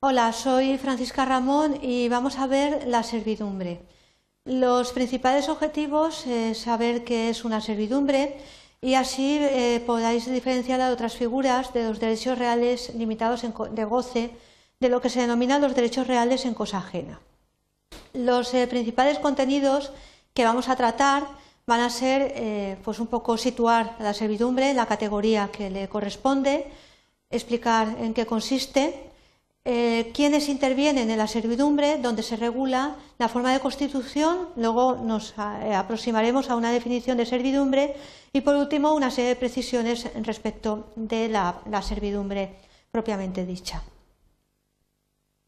Hola, soy Francisca Ramón y vamos a ver la servidumbre. Los principales objetivos es saber qué es una servidumbre y así eh, podáis diferenciarla de otras figuras de los derechos reales limitados de goce de lo que se denominan los derechos reales en cosa ajena. Los eh, principales contenidos que vamos a tratar van a ser eh, pues un poco situar la servidumbre, la categoría que le corresponde, explicar en qué consiste, eh, quiénes intervienen en la servidumbre, donde se regula la forma de constitución, luego nos eh, aproximaremos a una definición de servidumbre y por último una serie de precisiones respecto de la, servidumbre propiamente dicha.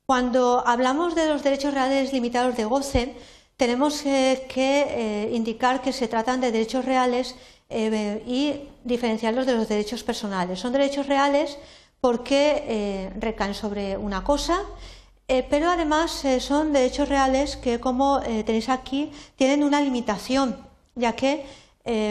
Cuando hablamos de los derechos reales limitados de goce, tenemos eh, que indicar que se tratan de derechos reales y diferenciarlos de los derechos personales. Son derechos reales porque eh, recaen sobre una cosa, eh, pero además eh, son derechos reales que, como tenéis aquí, tienen una limitación, ya que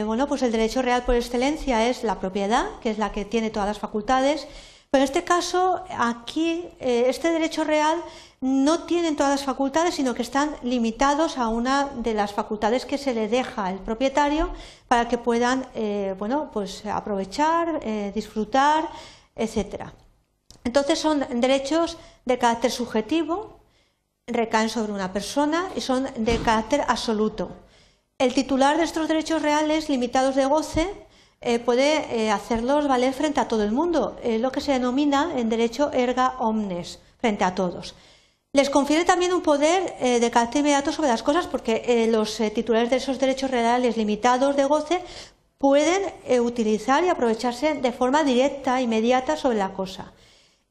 bueno, pues el derecho real por excelencia es la propiedad, que es la que tiene todas las facultades, pero en este caso, aquí, este derecho real no tiene todas las facultades, sino que están limitados a una de las facultades que se le deja al propietario para que puedan bueno, pues aprovechar, disfrutar, etcétera. Entonces son derechos de carácter subjetivo, recaen sobre una persona y son de carácter absoluto. El titular de estos derechos reales limitados de goce eh, puede eh, hacerlos valer frente a todo el mundo, es lo que se denomina en derecho erga omnes, frente a todos. Les confiere también un poder eh, de carácter inmediato sobre las cosas porque los titulares de esos derechos reales limitados de goce pueden eh, utilizar y aprovecharse de forma directa, inmediata sobre la cosa.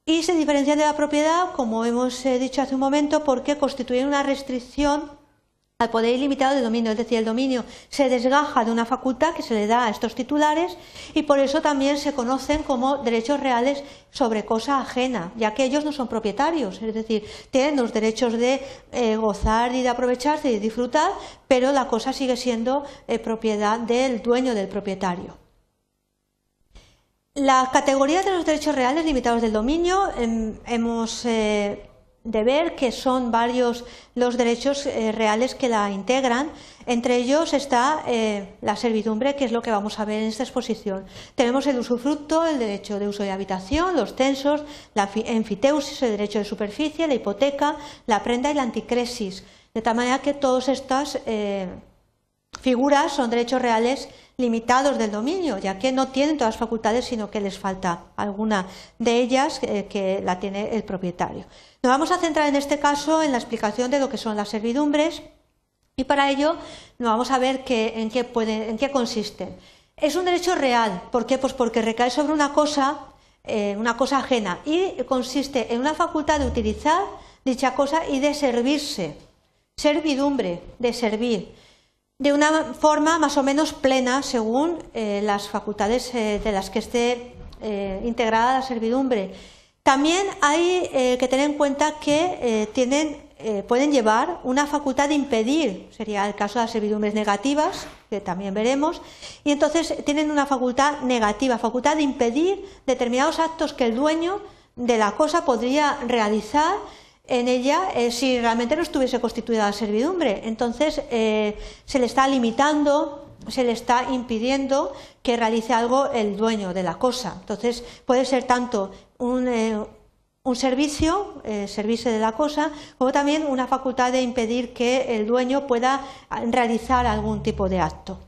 Y se diferencian de la propiedad, como hemos eh, dicho hace un momento, porque constituyen una restricción al poder ilimitado del dominio, es decir, el dominio se desgaja de una facultad que se le da a estos titulares y por eso también se conocen como derechos reales sobre cosa ajena, ya que ellos no son propietarios, es decir, tienen los derechos de eh, gozar y de aprovecharse y de disfrutar, pero la cosa sigue siendo eh, propiedad del dueño del propietario. La categoría de los derechos reales limitados del dominio em, hemos eh, de ver que son varios los derechos eh, reales que la integran. Entre ellos está eh, la servidumbre, que es lo que vamos a ver en esta exposición. Tenemos el usufructo, el derecho de uso de habitación, los censos, la enfiteusis, el derecho de superficie, la hipoteca, la prenda y la anticresis. De tal manera que todas estas eh, figuras son derechos reales limitados del dominio, ya que no tienen todas las facultades, sino que les falta alguna de ellas que la tiene el propietario. Nos vamos a centrar en este caso en la explicación de lo que son las servidumbres y para ello nos vamos a ver en, qué puede, en, qué consisten. Es un derecho real, ¿por qué? Pues porque recae sobre una cosa, eh, una cosa ajena y consiste en una facultad de utilizar dicha cosa y de servirse. Servidumbre, de servir, de una forma más o menos plena según eh, las facultades eh, de las que esté integrada la servidumbre. También hay eh, que tener en cuenta que eh, eh, pueden llevar una facultad de impedir, sería el caso de las servidumbres negativas, que también veremos, y entonces tienen una facultad negativa, facultad de impedir determinados actos que el dueño de la cosa podría realizar en ella si realmente no estuviese constituida la servidumbre. Entonces se le está limitando se le está impidiendo que realice algo el dueño de la cosa. Entonces, puede ser tanto un, eh, servicio, eh, servicio de la cosa, como también una facultad de impedir que el dueño pueda realizar algún tipo de acto.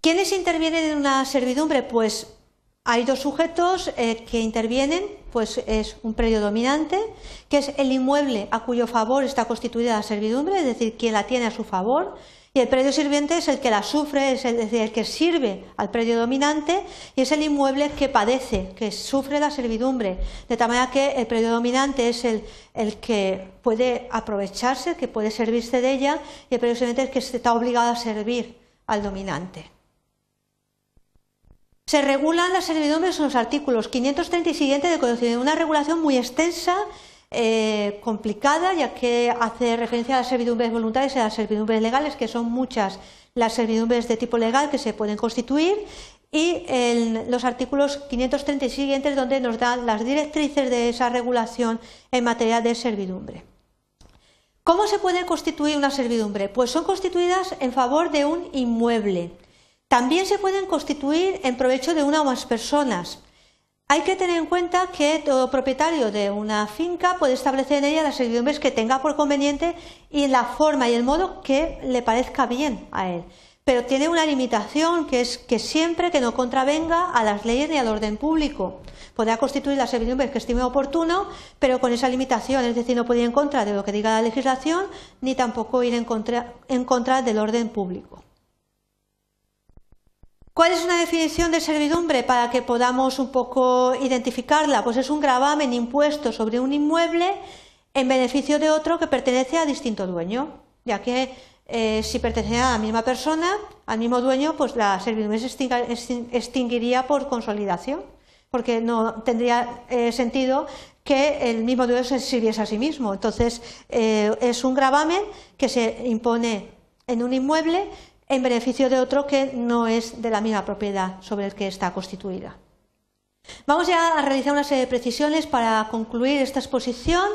¿Quiénes intervienen en una servidumbre? Pues hay dos sujetos eh, que intervienen, pues es un predio dominante, que es el inmueble a cuyo favor está constituida la servidumbre, es decir, quien la tiene a su favor, y el predio sirviente es el que la sufre, es decir, el que sirve al predio dominante y es el inmueble que padece, que sufre la servidumbre. De tal manera que el predio dominante es el, que puede aprovecharse, que puede servirse de ella, y el predio sirviente es el que está obligado a servir al dominante. Se regulan las servidumbres en los artículos 530 y siguiente de Código una regulación muy extensa eh, complicada, ya que hace referencia a las servidumbres voluntarias y a las servidumbres legales, que son muchas las servidumbres de tipo legal que se pueden constituir, y en los artículos 530 y siguientes donde nos dan las directrices de esa regulación en materia de servidumbre. ¿Cómo se puede constituir una servidumbre? Pues son constituidas en favor de un inmueble. También se pueden constituir en provecho de una o más personas. Hay que tener en cuenta que todo propietario de una finca puede establecer en ella las servidumbres que tenga por conveniente y la forma y el modo que le parezca bien a él pero tiene una limitación que es que siempre que no contravenga a las leyes ni al orden público. Podrá constituir la servidumbre que estime oportuno, pero con esa limitación, es decir, no puede ir en contra de lo que diga la legislación, ni tampoco ir en en contra del orden público. ¿Cuál es una definición de servidumbre para que podamos un poco identificarla? Pues es un gravamen impuesto sobre un inmueble en beneficio de otro que pertenece a distinto dueño, ya que eh, si perteneciera a la misma persona, al mismo dueño, pues la servidumbre se extinguiría por consolidación, porque no tendría eh, sentido que el mismo dueño se sirviese a sí mismo. Entonces, eh, es un gravamen que se impone en un inmueble en beneficio de otro que no es de la misma propiedad sobre el que está constituida. Vamos ya a realizar una serie de precisiones para concluir esta exposición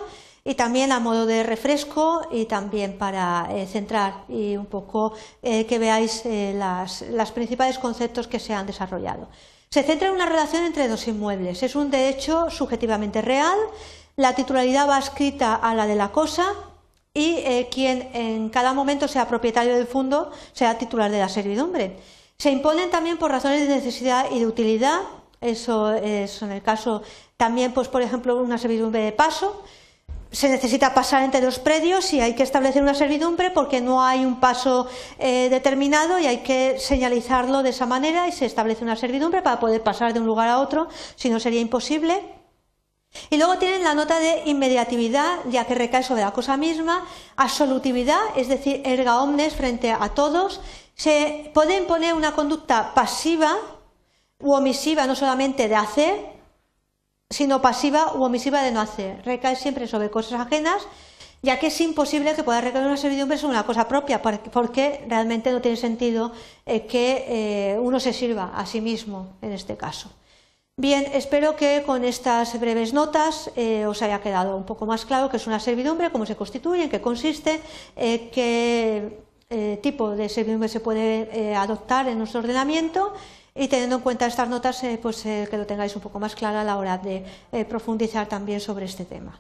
y también a modo de refresco y también para eh, centrar y un poco eh, que veáis eh, los principales conceptos que se han desarrollado. Se centra en una relación entre dos inmuebles. Es un derecho subjetivamente real, la titularidad va escrita a la de la cosa y quien en cada momento sea propietario del fondo sea titular de la servidumbre. Se imponen también por razones de necesidad y de utilidad. Eso es en el caso también, pues, por ejemplo, una servidumbre de paso se necesita pasar entre dos predios y hay que establecer una servidumbre porque no hay un paso eh, determinado y hay que señalizarlo de esa manera y se establece una servidumbre para poder pasar de un lugar a otro, si no sería imposible. Y luego tienen la nota de inmediatividad, ya que recae sobre la cosa misma, absolutividad, es decir, erga omnes frente a todos. Se puede imponer una conducta pasiva u omisiva, no solamente de hacer, sino pasiva u omisiva de no hacer. Recae siempre sobre cosas ajenas, ya que es imposible que pueda recaer una servidumbre sobre una cosa propia, porque realmente no tiene sentido eh, que eh, uno se sirva a sí mismo en este caso. Bien, espero que con estas breves notas eh, os haya quedado un poco más claro qué es una servidumbre, cómo se constituye, en qué consiste, qué tipo de servidumbre se puede adoptar en nuestro ordenamiento y teniendo en cuenta estas notas, eh, pues eh, que lo tengáis un poco más claro a la hora de eh, profundizar también sobre este tema.